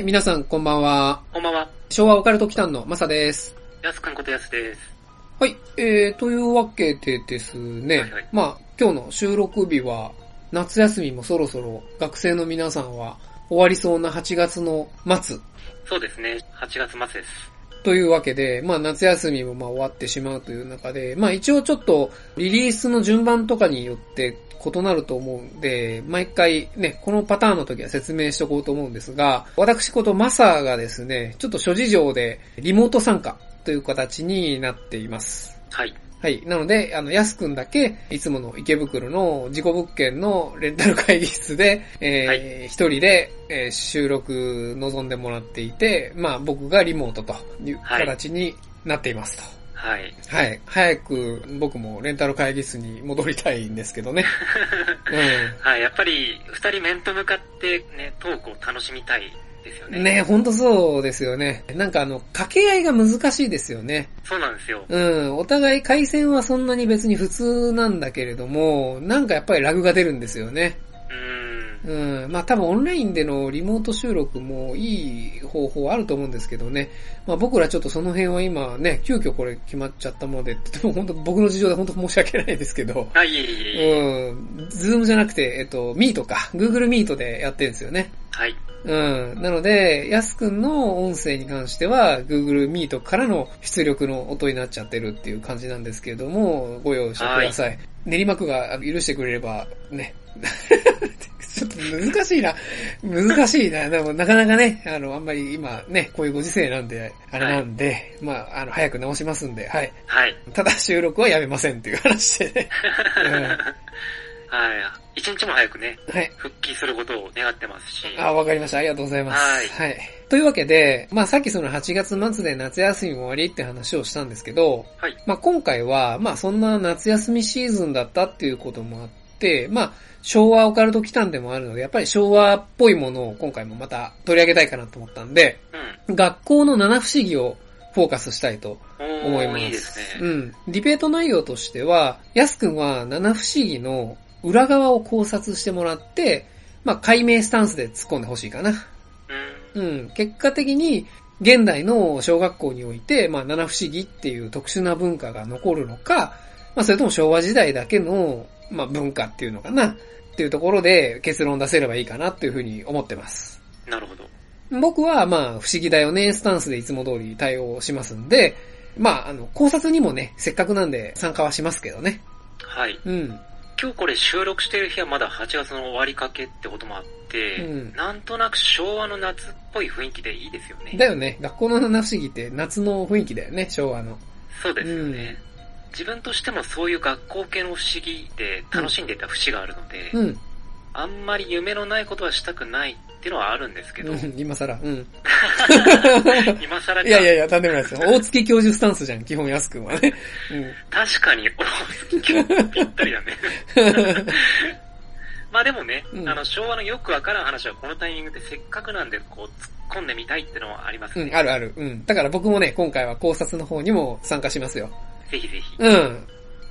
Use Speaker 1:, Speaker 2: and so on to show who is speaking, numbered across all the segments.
Speaker 1: はい、皆さんこんばんは。
Speaker 2: こんばんは。
Speaker 1: 昭和オカルト祈間のマサです。
Speaker 2: やすくんことやすです。
Speaker 1: はい、えー、というわけでですね、
Speaker 2: はいはい
Speaker 1: まあ、今日の収録日は、夏休みもそろそろ学生の皆さんは終わりそうな8月の末
Speaker 2: そうですね。8月末です。
Speaker 1: というわけで、まあ夏休みもまあ終わってしまうという中で、まあ一応ちょっとリリースの順番とかによって異なると思うんで、毎回ね、このパターンの時は説明しておこうと思うんですが、私ことマサがですね、ちょっと諸事情でリモート参加という形になっています。
Speaker 2: はい。
Speaker 1: はい。なので、あの、やすくんだけ、いつもの池袋の自己物件のレンタル会議室で、えー
Speaker 2: はい
Speaker 1: 一人で、えー収録望んでもらっていて、まあ僕がリモートという
Speaker 2: はい
Speaker 1: 形になっていますと。
Speaker 2: はい。
Speaker 1: はい。早く僕もレンタル会議室に戻りたいんですけどね。う
Speaker 2: はい。やっぱり、二人面と向かってね、トークを楽しみたいですよね。
Speaker 1: ん。ねほんとそうですよね。なんかあの、掛け合いが難しいですよね。
Speaker 2: そうなんですよ。
Speaker 1: うん。お互い回線はそんなに別に普通なんだけれども、なんかやっぱりラグが出るんですよね。
Speaker 2: うーん。
Speaker 1: うん。まあ多分オンラインでのリモート収録もいい方法あると思うんですけどね。まあ僕らちょっとその辺は今ね、急遽これ決まっちゃったもので、とても本当僕の事情で本当申し訳ないですけど。
Speaker 2: あ、いえいえいえ。
Speaker 1: うん。ズームじゃなくて、えっと、ミートか。Google Meet でやってるんですよね。
Speaker 2: はい。
Speaker 1: うん。なので、やすくんの音声に関しては、Google Meet からの出力の音になっちゃってるっていう感じなんですけれども、ご容赦ください。練馬区が許してくれれば、ね。ちょっと難しいな。難しいな。でもなかなかね、あの、あんまり今ね、こういうご時世なんで、あれなんで、まあ、あの、早く直しますんで、はい。
Speaker 2: はい。
Speaker 1: ただ収録はやめませんっていう話でね。
Speaker 2: はい。一日も早くね、
Speaker 1: うんはい。
Speaker 2: 復帰することを願ってますし。
Speaker 1: あ、わかりました。ありがとうございます。
Speaker 2: はい
Speaker 1: というわけで、まあさっきその8月末で夏休みも終わりって話をしたんですけど、
Speaker 2: はい。
Speaker 1: まあ今回は、まあそんな夏休みシーズンだったっていうこともあって、まあ昭和オカルト期間でもあるので、やっぱり昭和っぽいものを今回もまた取り上げたいかなと思ったんで、
Speaker 2: うん。
Speaker 1: 学校の七不思議をフォーカスしたいと思います。
Speaker 2: いいですね。
Speaker 1: うん。ディベート内容としては、やすくんは七不思議の裏側を考察してもらって、まあ解明スタンスで突っ込んでほしいかな。
Speaker 2: うん。
Speaker 1: うん。結果的に、現代の小学校において、まあ、七不思議っていう特殊な文化が残るのか、まあ、それとも昭和時代だけの、まあ、文化っていうのかな、っていうところで結論出せればいいかなっていうふうに思ってます。
Speaker 2: なるほど。
Speaker 1: 僕は、まあ、不思議だよね、スタンスでいつも通り対応しますんで、まあ、あの、考察にもね、せっかくなんで参加はしますけどね。
Speaker 2: はい。
Speaker 1: うん。
Speaker 2: 今日これ収録してる日はまだ8月の終わりかけってこともあって、
Speaker 1: うん
Speaker 2: なんとなく昭和の夏っぽい雰囲気でいいですよね。
Speaker 1: だよね。学校の七不思議って夏の雰囲気だよね、昭和の。
Speaker 2: そうですよね。自分としてもそういう学校系の不思議で楽しんでいた節があるので、
Speaker 1: うん。
Speaker 2: あんまり夢のないことはしたくないっていうのはあるんですけど、
Speaker 1: うん今更。うん。
Speaker 2: 今更か
Speaker 1: いやいやいや、なんでもないですよ。大月教授スタンスじゃん、基本安くんはね。
Speaker 2: 確かに、お好き今日ぴったりだね。まあでもね、
Speaker 1: うん
Speaker 2: あの昭和のよくわからん話はこのタイミングでせっかくなんでこう突っ込んでみたいってのはあります
Speaker 1: うん。
Speaker 2: ね。
Speaker 1: うん、あるある。うん。だから僕もね、今回は考察の方にも参加しますよ。
Speaker 2: ぜひぜひ。
Speaker 1: うん。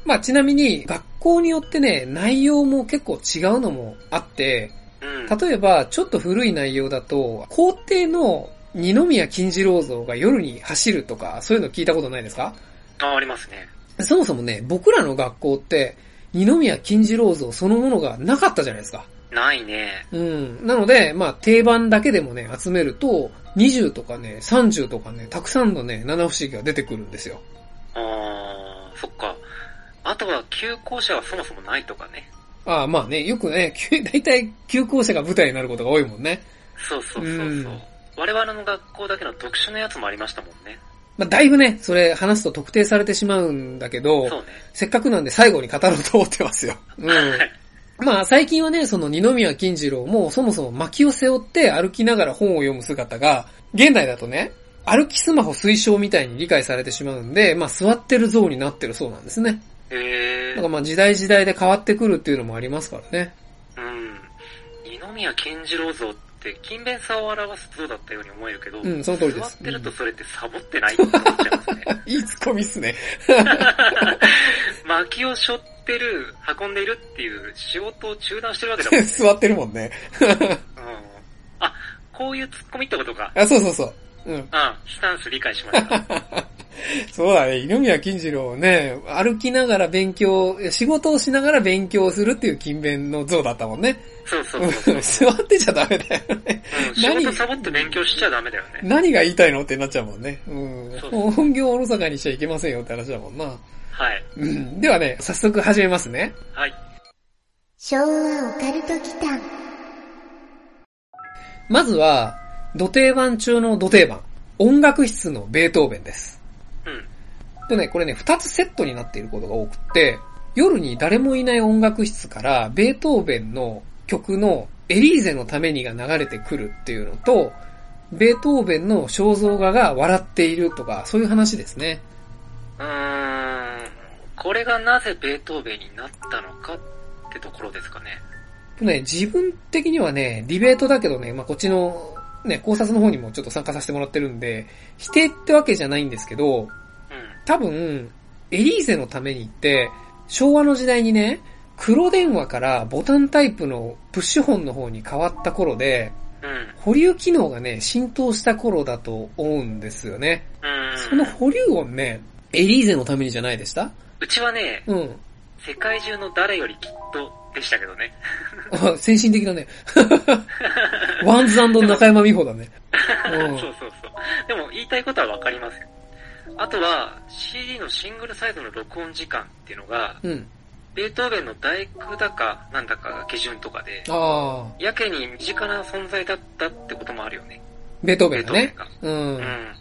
Speaker 1: まあちなみに、学校によってね、内容も結構違うのもあって、
Speaker 2: うん。
Speaker 1: 例えば、ちょっと古い内容だと、皇帝の二宮金次郎像が夜に走るとか、そういうの聞いたことないですか？
Speaker 2: あ、ありますね。
Speaker 1: そもそもね、僕らの学校って、二宮金次郎像そのものがなかったじゃないですか。
Speaker 2: ないね。
Speaker 1: うん。なので、まあ、定番だけでもね、集めると、20とかね、30とかね、たくさんのね、七不思議が出てくるんですよ。
Speaker 2: あー、そっか。あとは休校舎はそもそもないとかね。
Speaker 1: ああ、まあね、よくね、大体、休校舎が舞台になることが多いもんね。
Speaker 2: そうそうそうそう。
Speaker 1: うん
Speaker 2: 我々の学校だけの特殊なやつもありましたもんね。
Speaker 1: まあ、だいぶね、それ話すと特定されてしまうんだけど、
Speaker 2: そうね。
Speaker 1: せっかくなんで最後に語ろうと思ってますよ。うん。
Speaker 2: はい。
Speaker 1: まあ最近はね、その二宮金次郎もそもそも薪を背負って歩きながら本を読む姿が、現代だとね、歩きスマホ推奨みたいに理解されてしまうんで、まあ座ってる像になってるそうなんですね。
Speaker 2: へ
Speaker 1: だからまあ時代時代で変わってくるっていうのもありますからね。
Speaker 2: うん。二宮金次郎像って勤勉さを表す像だったように思えるけど、
Speaker 1: うんその通りです
Speaker 2: 座ってるとそれってサボってないって思っちゃいますね。
Speaker 1: いいツッコミっすね。
Speaker 2: 薪を背負ってる、運んでいるっていう仕事を中断してるわけだもんね。
Speaker 1: 座ってるもんね。
Speaker 2: うん。あ、こういうツッコミってことか。
Speaker 1: あ、そうそうそう。うん。
Speaker 2: あスタンス理解しました。
Speaker 1: そうだね。二宮金次郎ね、歩きながら勉強、仕事をしながら勉強するっていう勤勉の像だったもんね。
Speaker 2: そうそうそう
Speaker 1: うん 座ってちゃダメだよね。
Speaker 2: うん。仕事サボって勉強しちゃダメだよね。
Speaker 1: 何が言いたいのってなっちゃうもんね。うん
Speaker 2: そうそう。
Speaker 1: 本業をおろそかにしちゃいけませんよって話だもんな。
Speaker 2: はい。
Speaker 1: うん。ではね、早速始めますね。
Speaker 2: はい。
Speaker 3: 昭和オカルト期間。
Speaker 1: まずは、土定番中の土定番。音楽室のベートーベンです。
Speaker 2: うん。
Speaker 1: とね、これね、二つセットになっていることが多くって、夜に誰もいない音楽室から、ベートーベンの曲のエリーゼのためにが流れてくるっていうのと、ベートーベンの肖像画が笑っているとか、そういう話ですね。
Speaker 2: うーん。これがなぜベートーベンになったのかってところですかね。
Speaker 1: とね、自分的にはね、ディベートだけどね、まあ、こっちの、ね、考察の方にもちょっと参加させてもらってるんで、否定ってわけじゃないんですけど、
Speaker 2: うん。
Speaker 1: 多分、エリーゼのためにって、昭和の時代にね、黒電話からボタンタイプのプッシュホンの方に変わった頃で、
Speaker 2: うん。
Speaker 1: 保留機能がね、浸透した頃だと思うんですよね。
Speaker 2: うん。
Speaker 1: その保留音ね、エリーゼのためにじゃないでした？
Speaker 2: うちはね、
Speaker 1: うん。
Speaker 2: 世界中の誰よりきっとでしたけどね。
Speaker 1: あ 先進的だね。ワンズ中山美穂だね。うん
Speaker 2: そうそうそう。でも言いたいことはわかりますよ。あとは CD のシングルサイズの録音時間っていうのが、
Speaker 1: うん。
Speaker 2: ベートーベンの大工だかなんだかが基準とかで、やけに身近な存在だったってこともあるよね。
Speaker 1: ベートーベンだね
Speaker 2: ベート。
Speaker 1: う。
Speaker 2: うんん。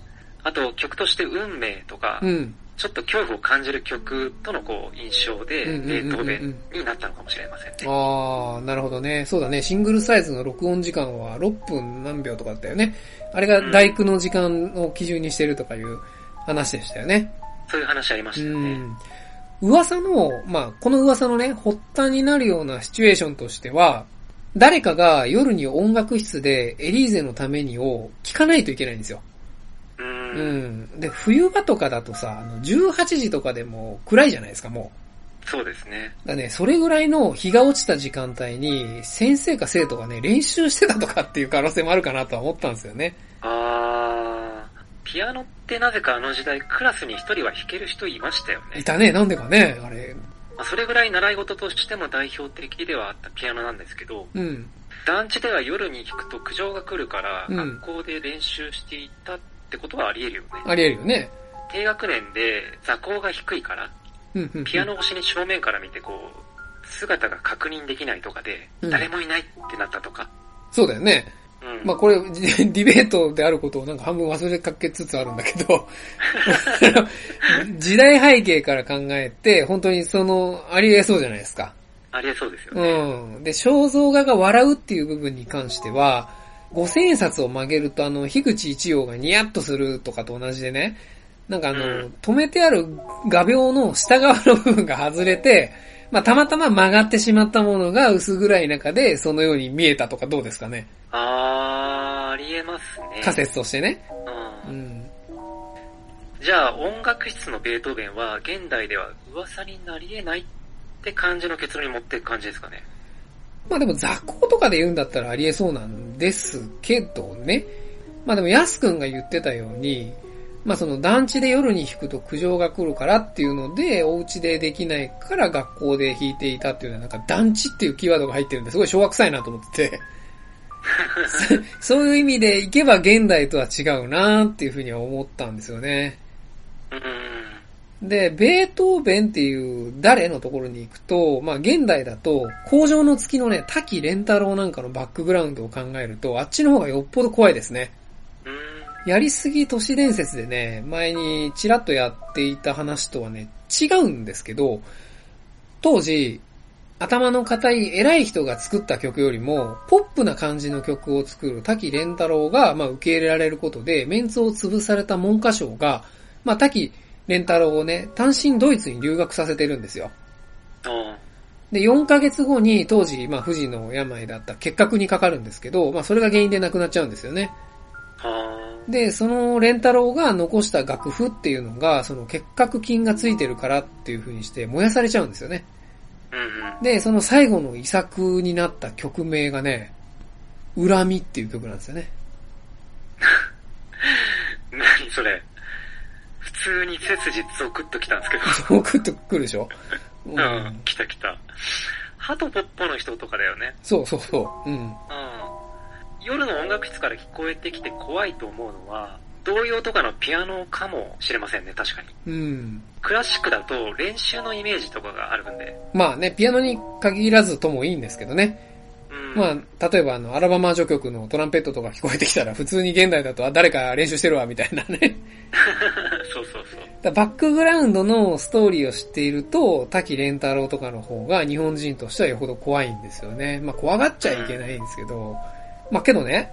Speaker 2: あと曲として運命とか、
Speaker 1: うん。
Speaker 2: ちょっと恐怖を感じる曲とのこう印象で、
Speaker 1: うんうんうんうん
Speaker 2: ベートーベンになったのかもしれませんね。
Speaker 1: ああ、なるほどね。そうだね。シングルサイズの録音時間は6分何秒とかだったよね。あれが大工の時間を基準にしてるとかいう話でしたよね。
Speaker 2: そういう話ありま
Speaker 1: う
Speaker 2: したよね。
Speaker 1: ん。噂の、まあ、この噂のね、発端になるようなシチュエーションとしては、誰かが夜に音楽室でエリーゼのためにを聞かないといけないんですよ。
Speaker 2: う。
Speaker 1: うんん。で、冬場とかだとさ、あの18時とかでも暗いじゃないですか、もう。
Speaker 2: そうですね。
Speaker 1: だね、それぐらいの日が落ちた時間帯に、先生か生徒がね、練習してたとかっていう可能性もあるかなとは思ったんですよね。
Speaker 2: あー、ピアノってなぜかあの時代クラスに一人は弾ける人いましたよね。
Speaker 1: いたね、なんでかね、あれ。
Speaker 2: まあそれぐらい習い事としても代表的ではあったピアノなんですけど、
Speaker 1: うん。
Speaker 2: 団地では夜に弾くと苦情が来るから、
Speaker 1: うん
Speaker 2: 学校で練習していたってことはあり得るよね。
Speaker 1: ありえるよね。
Speaker 2: 低学年で座高が低いから、
Speaker 1: うんうん。
Speaker 2: ピアノ越しに正面から見てこう、姿が確認できないとかで、
Speaker 1: うん
Speaker 2: 誰もいないってなったとか。
Speaker 1: そうだよね。
Speaker 2: うん。
Speaker 1: まあこれ、ディベートであることをなんか半分忘れかけつつあるんだけど、時代背景から考えて、本当にその、あり得そうじゃないですか。
Speaker 2: ありえそうですよね。
Speaker 1: うん。で、肖像画が笑うっていう部分に関しては、五千円札を曲げるとあの、樋口一葉がニヤッとするとかと同じでね、なんかあの、
Speaker 2: うん
Speaker 1: 止めてある画鋲の下側の部分が外れて、まあ、たまたま曲がってしまったものが薄暗い中でそのように見えたとかどうですかね
Speaker 2: あー、ありえますね。
Speaker 1: 仮説としてね。
Speaker 2: う。
Speaker 1: うんん。
Speaker 2: じゃあ音楽室のベートーベンは現代では噂になり得ないって感じの結論に持っていく感じですかね。
Speaker 1: まあでも雑行とかで言うんだったらありえそうなんですけどね。まあでもヤスくんが言ってたように、まあその団地で夜に弾くと苦情が来るからっていうので、お家でできないから学校で弾いていたっていうのはなんか団地っていうキーワードが入ってるんですごい昭和臭いなと思ってて。そそういう意味でいけば現代とは違うなっていうふうには思ったんですよね。
Speaker 2: うん。
Speaker 1: で、ベートーベンっていう誰のところに行くと、まあ現代だと、工場の月のね、滝蓮太郎なんかのバックグラウンドを考えると、あっちの方がよっぽど怖いですね。
Speaker 2: うん。
Speaker 1: やりすぎ都市伝説でね、前にちらっとやっていた話とはね、違うんですけど、当時、頭の固い偉い人が作った曲よりも、ポップな感じの曲を作る滝蓮太郎が、まあ、受け入れられることで、メンツを潰された文科省が、まあ、滝蓮太郎をね、単身ドイツに留学させてるんですよ。で、4ヶ月後に当時、まあ、富士の病だった結核にかかるんですけど、まあ、それが原因で亡くなっちゃうんですよね。で、その蓮太郎が残した楽譜っていうのが、その結核菌がついてるからっていう風にして燃やされちゃうんですよね。で、その最後の遺作になった曲名がね、恨みっていう曲なんですよね。
Speaker 2: 何それ普通に背筋ゾクッときたんですけど。
Speaker 1: ゾクッとくるでしょ？
Speaker 2: うん、うん、来た来た。ハトポッポの人とかだよね。
Speaker 1: そうそうそう。うん。うん。
Speaker 2: 夜の音楽室から聞こえてきて怖いと思うのは、童謡とかのピアノかもしれませんね、確か
Speaker 1: に。うん。
Speaker 2: クラシックだと練習のイメージとかがあるんで。
Speaker 1: まあね、ピアノに限らずともいいんですけどね。うん、まあ、例えばあの、アラバマ序曲のトランペットとか聞こえてきたら、普通に現代だと、あ、誰か練習してるわ、みたいなね。
Speaker 2: そうそうそう。
Speaker 1: バックグラウンドのストーリーを知っていると、滝蓮太郎とかの方が日本人としてはよほど怖いんですよね。まあ、怖がっちゃいけないんですけど、まあ、けどね、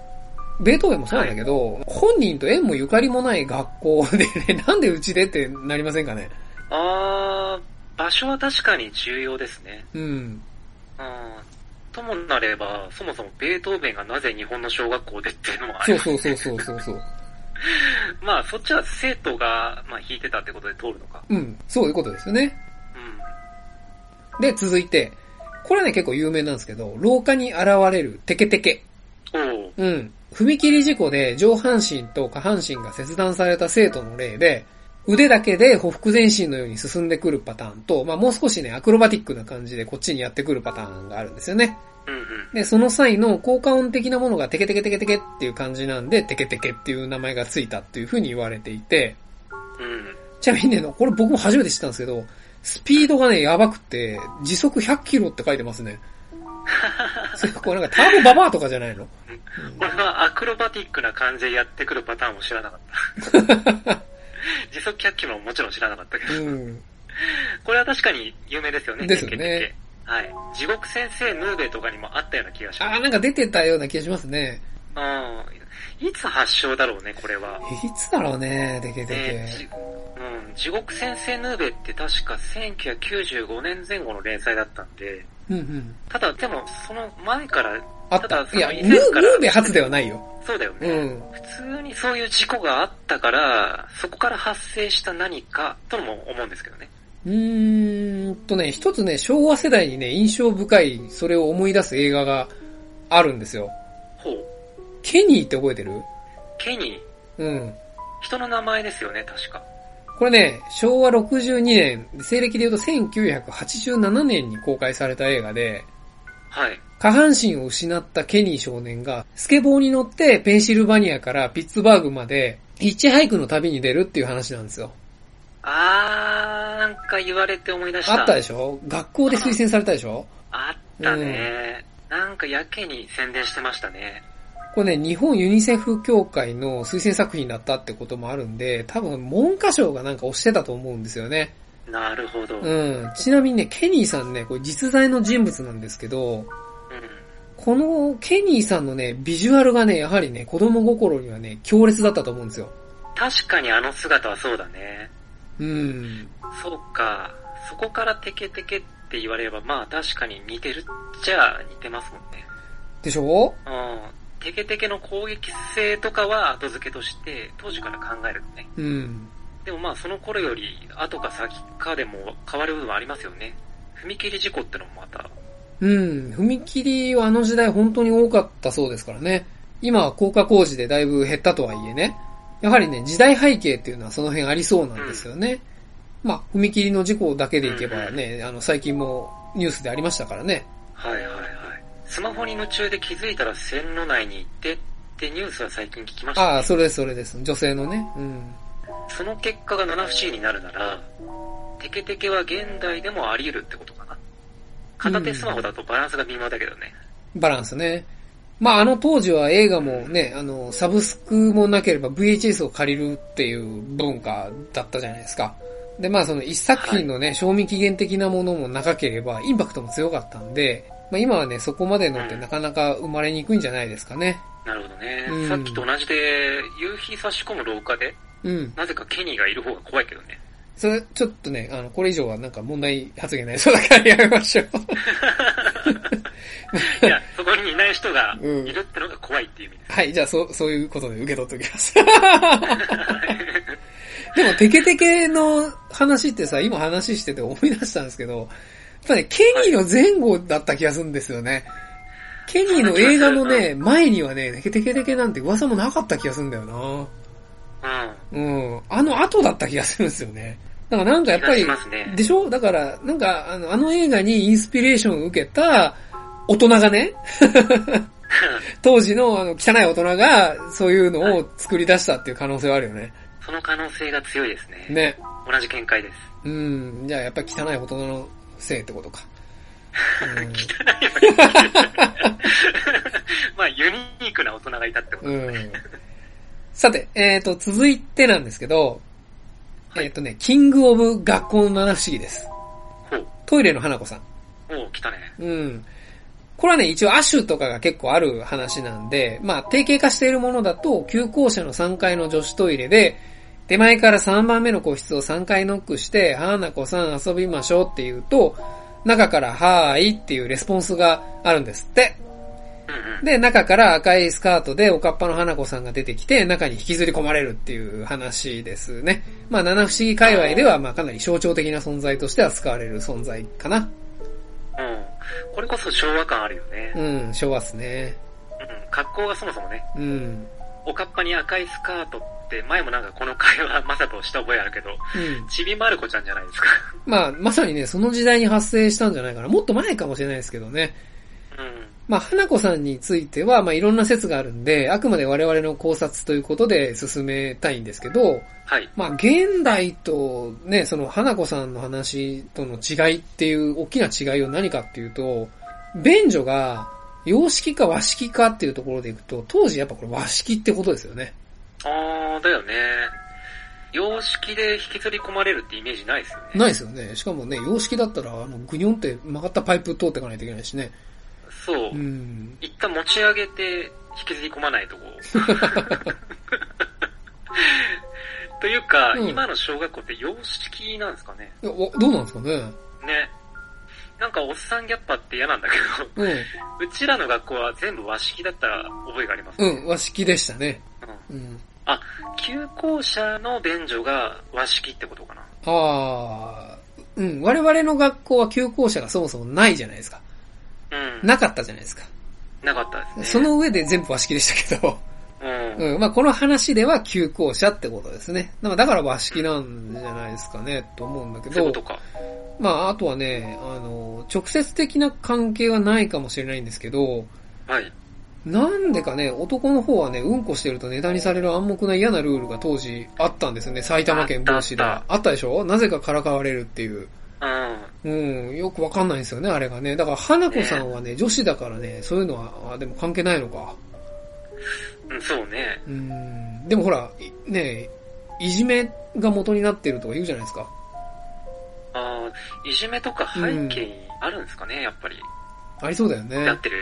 Speaker 1: ベートーベンもそうなんだけど、はい、本人と縁もゆかりもない学校でね、なんでうちでってなりませんかね
Speaker 2: あー、場所は確かに重要ですね。
Speaker 1: うん。うん。
Speaker 2: ともなれば、そもそもベートーベンがなぜ日本の小学校でっていうのもある、
Speaker 1: そうそうそうそうそう。
Speaker 2: まあ、そっちは生徒が、まあ、弾いてたってことで通るのか。
Speaker 1: うん。そういうことですよね。うん。で、続いて、これはね、結構有名なんですけど、廊下に現れるテケテケ。
Speaker 2: う
Speaker 1: ん。踏切事故で上半身と下半身が切断された生徒の例で、腕だけで歩幅前進のように進んでくるパターンと、まあもう少しね、アクロバティックな感じでこっちにやってくるパターンがあるんですよね。で、その際の効果音的なものがテケテケテケテケっていう感じなんで、テケテケっていう名前がついたっていう風に言われていて、ちなみにね、これ僕も初めて知ったんですけど、スピードがね、やばくて、時速100キロって書いてますね。それこれなんかターボババアとかじゃないの、
Speaker 2: 俺はアクロバティックな感じでやってくるパターンも知らなかった。時速100キロももちろん知らなかったけど。うん、これは確かに有名ですよね。
Speaker 1: ですよね。
Speaker 2: はい。地獄先生ヌーベとかにもあったような気がします。
Speaker 1: あ、なんか出てたような気がしますね。
Speaker 2: うん。いつ発祥だろうね、これは。
Speaker 1: いつだろうね、でけでけ。
Speaker 2: うん。地獄先生ヌーベって確か1995年前後の連載だったんで、
Speaker 1: うんうん、
Speaker 2: ただ、でも、その前から、
Speaker 1: あっただ、いや、ヌーベ初ではないよ。
Speaker 2: そうだよね、うん。普通にそういう事故があったから、そこから発生した何かとも思うんですけどね。
Speaker 1: うーんとね、一つね、昭和世代にね、印象深い、それを思い出す映画があるんですよ。
Speaker 2: ほう。
Speaker 1: ケニーって覚えてる？
Speaker 2: ケニ
Speaker 1: ー？うん。
Speaker 2: 人の名前ですよね、確か。
Speaker 1: これね、昭和62年、西暦で言うと1987年に公開された映画で、
Speaker 2: はい。
Speaker 1: 下半身を失ったケニー少年が、スケボーに乗ってペンシルバニアからピッツバーグまで、ヒッチハイクの旅に出るっていう話なんですよ。
Speaker 2: あー、なんか言われて思い出した。
Speaker 1: あったでしょ？学校で推薦されたでしょ？
Speaker 2: あったね、うん、なんかやけに宣伝してましたね。
Speaker 1: これね、日本ユニセフ協会の推薦作品だったってこともあるんで、多分文科省がなんか押してたと思うんですよね。
Speaker 2: なるほど。
Speaker 1: うん。ちなみにね、ケニーさんね、これ実在の人物なんですけど、うん、このケニーさんのね、ビジュアルがね、やはりね、子供心にはね、強烈だったと思うんですよ。
Speaker 2: 確かにあの姿はそうだね。
Speaker 1: うん。
Speaker 2: そうか。そこからテケテケって言われれば、まあ確かに似てるっちゃ似てますもんね。
Speaker 1: でしょ？
Speaker 2: うん。テケテケの攻撃性とかは後付けとして、当時から考えるとね。
Speaker 1: うん。
Speaker 2: でもまあその頃より後か先かでも変わる部分はありますよね。踏切事故ってのもまた。
Speaker 1: うん。踏切はあの時代本当に多かったそうですからね。今は高架工事でだいぶ減ったとはいえね。やはりね、時代背景っていうのはその辺ありそうなんですよね。うん、まあ、踏切の事故だけでいけばね、うん、あの、最近もニュースでありましたからね。
Speaker 2: はいはいはい。スマホに夢中で気づいたら線路内に行ってってニュースは最近聞きました、
Speaker 1: ね、ああ、それそれです。女性のね。うん。
Speaker 2: その結果が七不思議になるなら、テケテケは現代でもあり得るってことかな。片手スマホだとバランスが微妙だけどね。
Speaker 1: うん、バランスね。まああの当時は映画もね、あの、サブスクもなければ VHS を借りるっていう文化だったじゃないですか。で、まあその一作品のね、はい、賞味期限的なものも長ければ、インパクトも強かったんで、まあ今はね、そこまでのってなかなか生まれにくいんじゃないですかね。
Speaker 2: なるほどね、うん。さっきと同じで、夕日差し込む廊下で、うん。なぜかケニーがいる方が怖いけどね。
Speaker 1: それ、ちょっとね、あの、これ以上はなんか問題発言ないそうだからやめましょう。
Speaker 2: いや、そこにいない人がいるってのが怖いっていう意味で
Speaker 1: す。うん、はい、じゃあそう、そういうことで受け取っておきます。でも、テケテケの話ってさ、今話してて思い出したんですけど、やっぱね、ケニーの前後だった気がするんですよね。ケニーの映画のね、前にはね、テケテケテケなんて噂もなかった気がするんだよな。うん。うん。あの後だった気がするんですよね。だからなんかやっぱり、ね、でしょ？だから、なんか、あの、あの映画にインスピレーションを受けた大人がね、当時のあの汚い大人がそういうのを作り出したっていう可能性はあるよね。
Speaker 2: その可能性が強いですね。
Speaker 1: ね。
Speaker 2: 同じ見解です。
Speaker 1: うん。じゃあやっぱり汚い大人のせいってことか。
Speaker 2: 汚い まあ、ユニークな大人がいたってことね。うん
Speaker 1: さて、えっ、ー、と、続いてなんですけど、はい、えっ、ー、とね、キングオブ学校の七不思議です。トイレの花子さん。
Speaker 2: お来たね。
Speaker 1: うん。これはね、一応アシュとかが結構ある話なんで、まあ、定型化しているものだと、旧校舎の3階の女子トイレで、手前から3番目の個室を3回ノックして、花子さん遊びましょうって言うと、中からはーいっていうレスポンスがあるんですって。で、中から赤いスカートでおかっぱの花子さんが出てきて、中に引きずり込まれるっていう話ですね。まあ、七不思議界隈では、まあ、かなり象徴的な存在として扱われる存在かな。うん。
Speaker 2: これこそ昭和感あるよね。
Speaker 1: うん、昭和っすね。
Speaker 2: うん、格好がそもそもね。うん。おかっぱに赤いスカートって、前もなんかこの会話まさとした覚えあるけど、うん、ちびまる子ちゃんじゃないですか。
Speaker 1: まあ、まさにね、その時代に発生したんじゃないかな。もっと前かもしれないですけどね。うん。まあ、花子さんについては、まあ、いろんな説があるんで、あくまで我々の考察ということで進めたいんですけど、
Speaker 2: はい。
Speaker 1: まあ、現代とね、その花子さんの話との違いっていう大きな違いは何かっていうと、便所が洋式か和式かっていうところでいくと、当時やっぱこれ和式ってことですよね。
Speaker 2: あー、だよね。洋式で引きずり込まれるってイメージないですよね。
Speaker 1: ないですよね。しかもね、洋式だったら、あの、ぐにょんって曲がったパイプ通っていかないといけないしね。
Speaker 2: そう。うん、一旦持ち上げて引きずり込まないとこう。というか、うん、今の小学校って洋式なんですかね
Speaker 1: どうなんですかね
Speaker 2: ね。なんかおっさんギャッパって嫌なんだけど、うん、うちらの学校は全部和式だった覚えがあります、
Speaker 1: ね、うん、和式でしたね。
Speaker 2: うん。うん、あ、旧校舎の便所が和式ってことかな。
Speaker 1: ああ、うん、我々の学校は旧校舎がそもそもないじゃないですか。なかったじゃないですか。
Speaker 2: なかったですね。
Speaker 1: その上で全部和式でしたけど、うん。うん。まあこの話では旧校舎ってことですね。だから和式なんじゃないですかね、と思うんだけど。
Speaker 2: そういうことか。
Speaker 1: まああとはね、あの、直接的な関係はないかもしれないんですけど、
Speaker 2: はい。
Speaker 1: なんでかね、男の方はね、うんこしてるとネタにされる暗黙な嫌なルールが当時あったんですよね。埼玉県防止で。あったでしょ？なぜかからかわれるっていう。うん。よくわかんないんですよね、あれがね。だから、花子さんはね、ね女子だからね、そういうのは、あでも関係ないのか？
Speaker 2: うん、そうね。
Speaker 1: うん。でもほら、ねいじめが元になってるとか言うじゃないですか。
Speaker 2: ああ、いじめとか背景にあるんですかね、うん、やっぱり。
Speaker 1: ありそうだよね。
Speaker 2: やってる。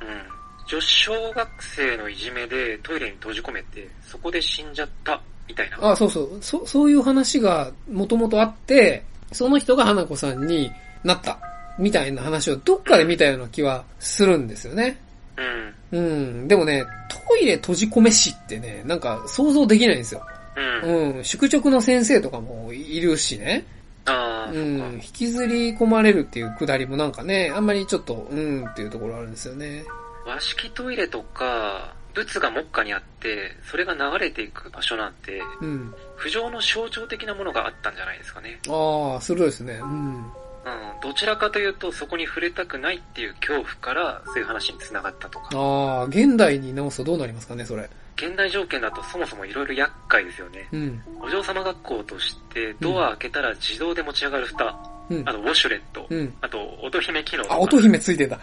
Speaker 2: うん。女子小学生のいじめでトイレに閉じ込めて、そこで死んじゃった、みたいな。
Speaker 1: あそうそう。そ、そういう話がもともとあって、その人が花子さんになった、みたいな話をどっかで見たような気はするんですよね。うん。うん。でもね、トイレ閉じ込め師ってね、なんか想像できないんですよ。うん。うん。宿直の先生とかもいるしね。
Speaker 2: ああ。
Speaker 1: うん。引きずり込まれるっていうくだりもなんかね、あんまりちょっと、うんっていうところあるんですよね。
Speaker 2: 和式トイレとか、物が目下にあって、それが流れていく場所なんて、うん、浮上の象徴的なものがあったんじゃないですかね。
Speaker 1: ああ、鋭いですね。うん。
Speaker 2: うん、どちらかというと、そこに触れたくないっていう恐怖から、そういう話に繋がったとか。
Speaker 1: ああ、現代に直すとどうなりますかね、それ。
Speaker 2: 現代条件だとそもそもいろいろ厄介ですよね。うん。お嬢様学校として、ドア開けたら自動で持ち上がる蓋。うん、あと、ウォシュレット。うん、あと、音姫機能。
Speaker 1: あ、音姫ついてた。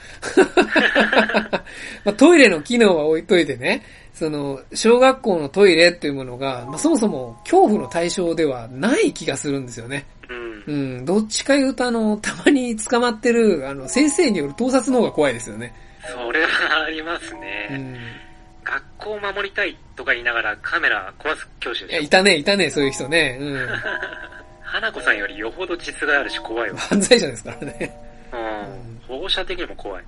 Speaker 1: まあ、トイレの機能は置いといてね。その、小学校のトイレっていうものが、まあ、そもそも恐怖の対象ではない気がするんですよね。うん。うん。どっちか言うとあの、たまに捕まってる、あの、先生による盗撮の方が怖いですよね。
Speaker 2: それはありますね。うん。学校を守りたいとか言いながらカメラ壊す教師でしょ。い
Speaker 1: たね、いたね、そういう人ね。うん。
Speaker 2: 花子さんよりよほど実害あるし怖いわ。
Speaker 1: 犯罪者ですからね。
Speaker 2: うん。保護者的にも怖い。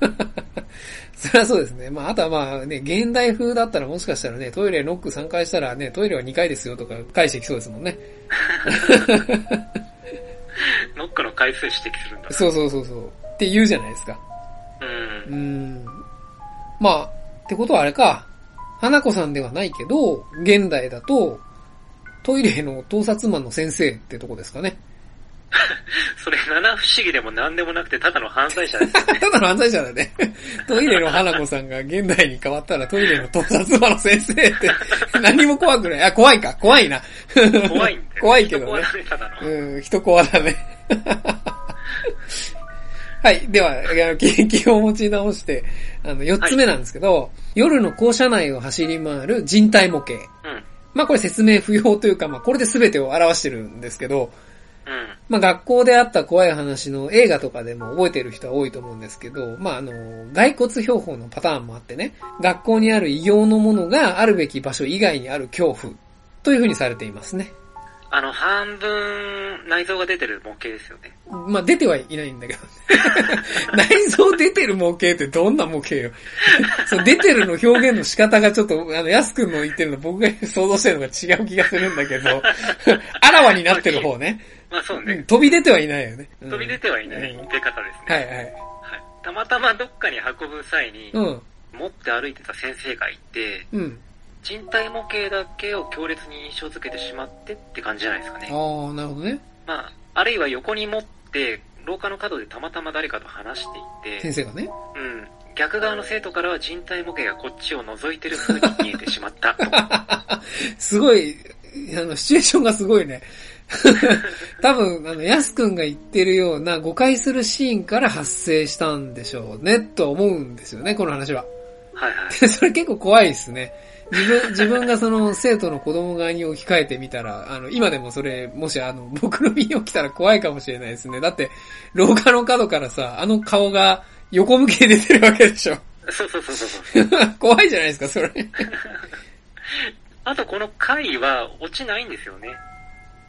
Speaker 1: それはそうですね。まあ、あとはまあね、現代風だったらもしかしたらね、トイレノック3回したらね、トイレは2回ですよとか返してきそうですもんね。
Speaker 2: ノックの回数指摘するんだ。
Speaker 1: そうそうそうそう。って言うじゃないですか。
Speaker 2: うん。うん。
Speaker 1: まあ、ってことはあれか。花子さんではないけど、現代だと、トイレの盗撮マンの先生ってとこですかね。
Speaker 2: それ、七不思議でも何でもなくて、ただの犯罪者です、
Speaker 1: ね。ただの犯罪者だね。トイレの花子さんが現代に変わったらトイレの盗撮魔の先生って何も怖くない。あ、怖いか。怖いな。
Speaker 2: 怖いんだよ。
Speaker 1: 怖いけどね。うん、人怖だね。はい。では、研究 を持ち直して、あの、四つ目なんですけど、はい、夜の校舎内を走り回る人体模型。うん。まあこれ説明不要というか、まあこれで全てを表してるんですけど、
Speaker 2: うん。
Speaker 1: まあ学校であった怖い話の映画とかでも覚えてる人は多いと思うんですけど、まああの、骸骨標本のパターンもあってね、学校にある異様のものがあるべき場所以外にある恐怖というふうにされていますね。
Speaker 2: あの、半分内臓が出てる模型ですよね。
Speaker 1: まあ、出てはいないんだけど。内臓出てる模型ってどんな模型よ。そう出てるの表現の仕方がちょっと、あの、安くんの言ってるの僕が想像してるのが違う気がするんだけど、あらわになってる方ね。
Speaker 2: まあそうね。
Speaker 1: 飛び出てはいないよね。
Speaker 2: 飛び出てはいない出方ですね。
Speaker 1: はいはい。はい。
Speaker 2: たまたまどっかに運ぶ際に、うん、持って歩いてた先生がいて、
Speaker 1: うん、
Speaker 2: 人体模型だけを強烈に印象付けてしまってって感じじゃないですかね。
Speaker 1: ああ、なるほどね。
Speaker 2: まあ、あるいは横に持って、廊下の角でたまたま誰かと話していて、
Speaker 1: 先生がね。
Speaker 2: うん。逆側の生徒からは人体模型がこっちを覗いてる風に見えてしまった。
Speaker 1: すごい、あの、シチュエーションがすごいね。多分、あの、ヤスくんが言ってるような誤解するシーンから発生したんでしょうね、と思うんですよね、この話は。
Speaker 2: はいはい。
Speaker 1: それ結構怖いですね。自分、自分がその生徒の子供側に置き換えてみたら、あの、今でもそれ、もしあの、僕の身に起きたら怖いかもしれないですね。だって、廊下の角からさ、あの顔が横向きで出てるわけでしょ。
Speaker 2: そうそうそうそう。
Speaker 1: 怖いじゃないですか、それ。
Speaker 2: あとこの回は落ちないんですよね。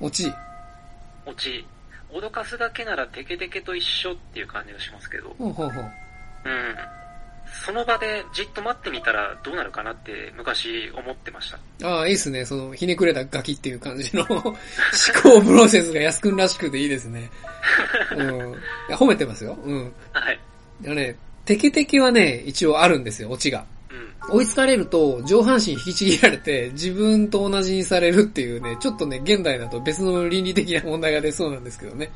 Speaker 1: 落ち
Speaker 2: 落ち。脅かすだけならテケテケと一緒っていう感じがしますけど。
Speaker 1: ほうほうほう。
Speaker 2: うん。その場でじっと待ってみたらどうなるかなって昔思ってました。
Speaker 1: ああ、いいっすね。その、ひねくれたガキっていう感じの 思考プロセスが安くんらしくていいですね。うん。褒めてますよ。うん。
Speaker 2: はい。
Speaker 1: いやね、テケテケはね、一応あるんですよ、オチが。追いつかれると上半身引きちぎられて自分と同じにされるっていうね、ちょっとね、現代だと別の倫理的な問題が出そうなんですけどね。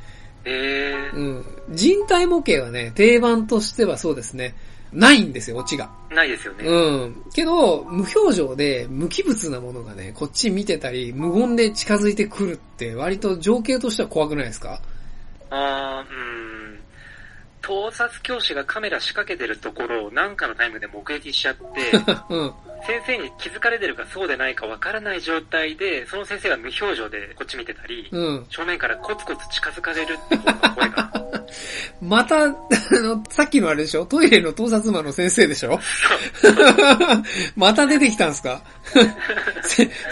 Speaker 2: えー、
Speaker 1: うん。人体模型はね、定番としてはそうですね。ないんですよ、オチが。
Speaker 2: ないですよね。
Speaker 1: うん。けど、無表情で無機物なものがね、こっち見てたり、無言で近づいてくるって割と情景としては怖くないですか？
Speaker 2: あー、うん。盗撮教師がカメラ仕掛けてるところを何かのタイムで目撃しちゃって、
Speaker 1: うん、
Speaker 2: 先生に気づかれてるかそうでないかわからない状態で、その先生が無表情でこっち見てたり、
Speaker 1: うん、
Speaker 2: 正面からコツコツ近づかれるっていかな。
Speaker 1: また、あの、さっきのあれでしょ？トイレの盗撮魔の先生でしょ？また出てきたんすか？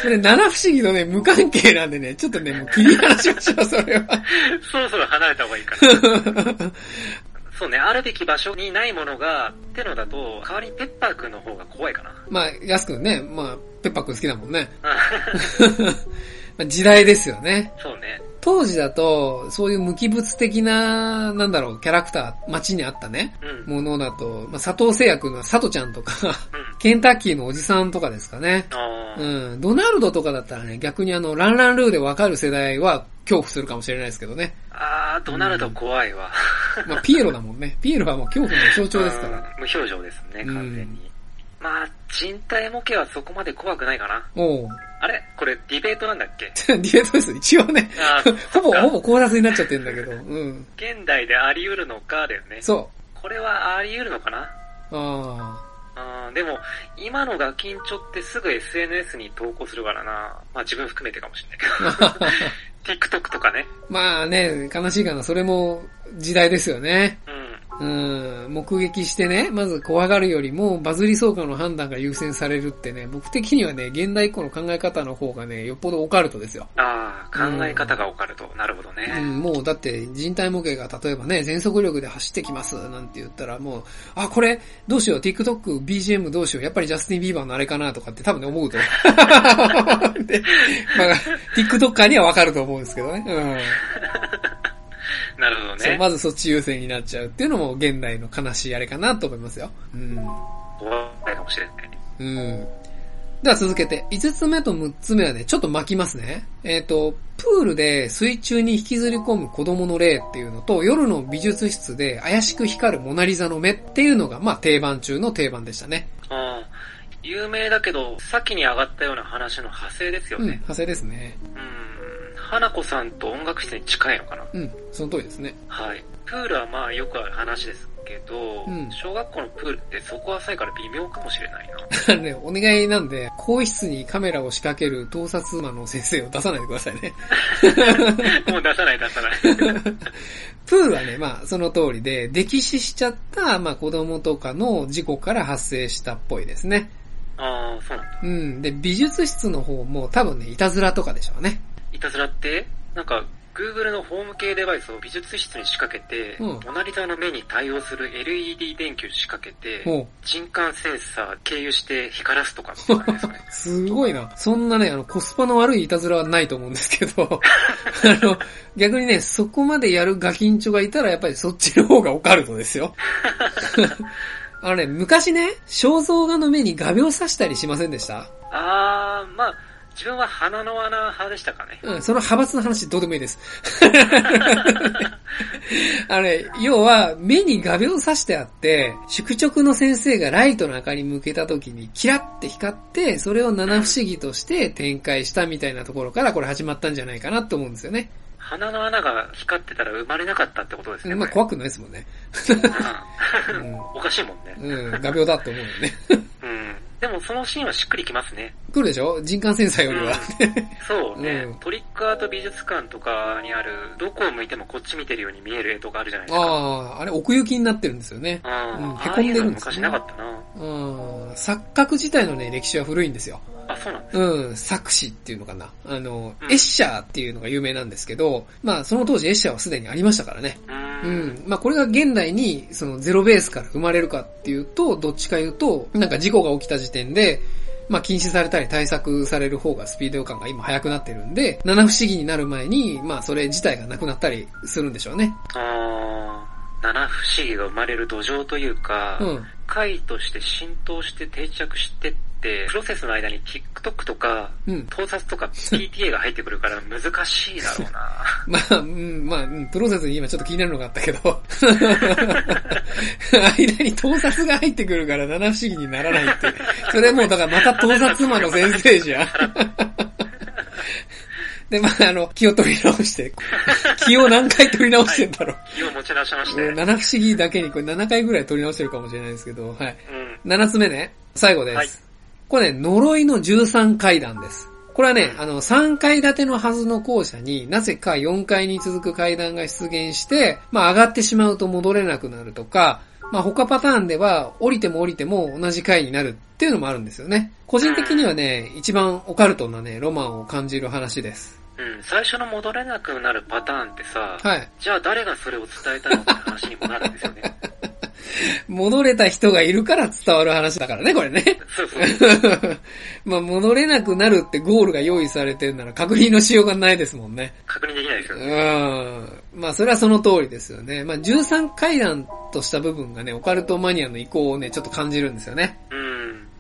Speaker 1: それ、七不思議とね、無関係なんでね、ちょっとね、もう切り離しましょう、それは。
Speaker 2: そろそろ離れた方がいいかな。そうね、あるべき場所にないものが、ってのだと、代わりにペッパーくんの方が怖いかな。
Speaker 1: まあ、安くんね、まあ、ペッパーくん好きだもんね。時代ですよね。
Speaker 2: そうね。
Speaker 1: 当時だと、そういう無機物的な、なんだろう、キャラクター、街にあったね、うん、ものだと、まあ、佐藤製薬の佐藤ちゃんとか、うん、ケンタッキーのおじさんとかですかね。うん。ドナルドとかだったらね、逆にあの、ランランルーでわかる世代は恐怖するかもしれないですけどね。
Speaker 2: あー、ドナルド怖いわ。
Speaker 1: うん、まあ、ピエロだもんね。ピエロはもう恐怖の象徴ですから。
Speaker 2: 無表情ですね、完全に。まあ、人体模型はそこまで怖くないかな。
Speaker 1: お
Speaker 2: あれ？これディベートなんだっけ？
Speaker 1: ディベートです。一応ね。ほぼ、ほぼコーラスになっちゃってるんだけど。うん。
Speaker 2: 現代であり得るのかだよね。
Speaker 1: そ
Speaker 2: う。これはあり得るのかな？
Speaker 1: ああ。
Speaker 2: あでも、今のガキンチョってすぐ SNS に投稿するからな。まあ自分含めてかもしれないけど。TikTok とかね。
Speaker 1: まあね、悲しいかな。それも時代ですよね。
Speaker 2: うん。
Speaker 1: うん、目撃してね、まず怖がるよりもバズりそうかの判断が優先されるってね、僕的にはね、現代以降の考え方の方がね、よっぽどオカルトですよ。
Speaker 2: ああ、考え方がオカルト。うん、なるほどね。
Speaker 1: うん、もうだって人体模型が例えばね、全速力で走ってきますなんて言ったらもう、あ、これどうしよう、TikTok、BGM どうしよう、やっぱりジャスティン・ビーバーのあれかなとかって多分ね思うと。で、まあ、TikToker にはわかると思うんですけどね。うん
Speaker 2: なるほどね。
Speaker 1: そう、まずそっち優先になっちゃうっていうのも現代の悲しいあれかなと思いますよ。うん。
Speaker 2: 怖いかもしれない。
Speaker 1: うん。では続けて、5つ目と6つ目はね、ちょっと巻きますね。えっ、ー、と、プールで水中に引きずり込む子供の霊っていうのと、夜の美術室で怪しく光るモナリザの目っていうのが、まあ定番中の定番でしたね。
Speaker 2: ああ、有名だけど、先に上がったような話の派生ですよね。うん、
Speaker 1: 派生ですね。
Speaker 2: うん。花子さんと音楽室に近いのかな？
Speaker 1: うん、その通りですね。
Speaker 2: はい。プールはまあよくある話ですけど、うん、小学校のプールってそこ浅いから微妙かもしれない
Speaker 1: な。ね、お願いなんで、更衣室にカメラを仕掛ける盗撮魔の先生を出さないでくださいね。
Speaker 2: もう出さない出さない。
Speaker 1: プールはね、まあその通りで、溺死しちゃった、まあ子供とかの事故から発生したっぽいですね。
Speaker 2: ああ、そうなんだ。う
Speaker 1: ん。で、美術室の方も多分ね、いたずらとかでしょうね。
Speaker 2: いたずらって、なんか、Google のホーム系デバイスを美術室に仕掛けて、うん、モナリザの目に対応する LED 電球仕掛けて、人感センサー経由して光らすとかす
Speaker 1: すごいな。そんなね、あの、コスパの悪いいたずらはないと思うんですけど、あの、逆にね、そこまでやるガキンチョがいたら、やっぱりそっちの方がオカルトですよ。あのね、昔ね、肖像画の目に画鋲刺したりしませんでした？
Speaker 2: あー、まあ、自分は鼻の穴派でしたかね。
Speaker 1: うん、その派閥の話どうでもいいです。あれ、要は、目に画鋲刺してあって、宿直の先生がライトの明かり向けた時にキラッて光って、それを七不思議として展開したみたいなところからこれ始まったんじゃないかなと思うんですよね。
Speaker 2: 鼻の穴が光ってたら生まれなかったってことですね。
Speaker 1: まあ怖くないですもんね。
Speaker 2: うん、おかしいもんね。
Speaker 1: うん、画鋲だって思うよね。
Speaker 2: うんでもそのシーンはしっくりきますね。
Speaker 1: 来るでしょ？人感センサーよりは。
Speaker 2: うん、そうね、うん、トリックアート美術館とかにある、どこを向いてもこっち見てるように見える絵とかあるじゃないですか。
Speaker 1: ああ、あれ奥行きになってるんですよね。
Speaker 2: うん、へこんでるんですよ、ね。昔なかったな。
Speaker 1: うん。錯覚自体のね、歴史は古いんですよ。
Speaker 2: あ、そうなんですか？う
Speaker 1: ん、作詞っていうのかな。あの、うん、エッシャーっていうのが有名なんですけど、まあその当時エッシャーはすでにありましたからね。うん。まあこれが現代にそのゼロベースから生まれるかっていうと、どっちか言うと、なんか事故が起きた時点で、まあ禁止されたり対策される方がスピード感が今速くなってるんで、七不思議になる前に、まあそれ自体がなくなったりするんでしょうね。
Speaker 2: あー、七不思議が生まれる土壌というか、うん、回として浸透して定着してって、プロセスの間に TikTok とか、うん、盗撮とか PTA が入ってくるから難しいだろうな。
Speaker 1: まあ、うん、まあ、プロセスに今ちょっと気になるのがあったけど、間に盗撮が入ってくるから七不思議にならないって。それもうだからまた盗撮魔の先生じゃん。で、まあ、あの、気を取り直して、気を何回取り直してんだろう。
Speaker 2: 気を持ち直しまして。
Speaker 1: 七不思議だけにこれ7回ぐらい取り直してるかもしれないですけど、はい。うん、7つ目ね、最後です。はい、これね、呪いの13階段です。これはね、あの、3階建てのはずの校舎になぜか4階に続く階段が出現して、まあ上がってしまうと戻れなくなるとか、まあ他パターンでは降りても降りても同じ階になるっていうのもあるんですよね。個人的にはね、一番オカルトなね、ロマンを感じる話です。
Speaker 2: うん、最初の戻れなくなるパターンってさ、
Speaker 1: はい。
Speaker 2: じゃあ誰がそれを伝えたのって話にもなるんですよね。
Speaker 1: 戻れた人がいるから伝わる話だからね、これね。まあ、戻れなくなるってゴールが用意されてるなら確認のしようがないですもんね。
Speaker 2: 確認できないですよね。
Speaker 1: うん。まあ、それはその通りですよね。まあ、13階段とした部分がね、オカルトマニアの意向をね、ちょっと感じるんですよね。
Speaker 2: うん。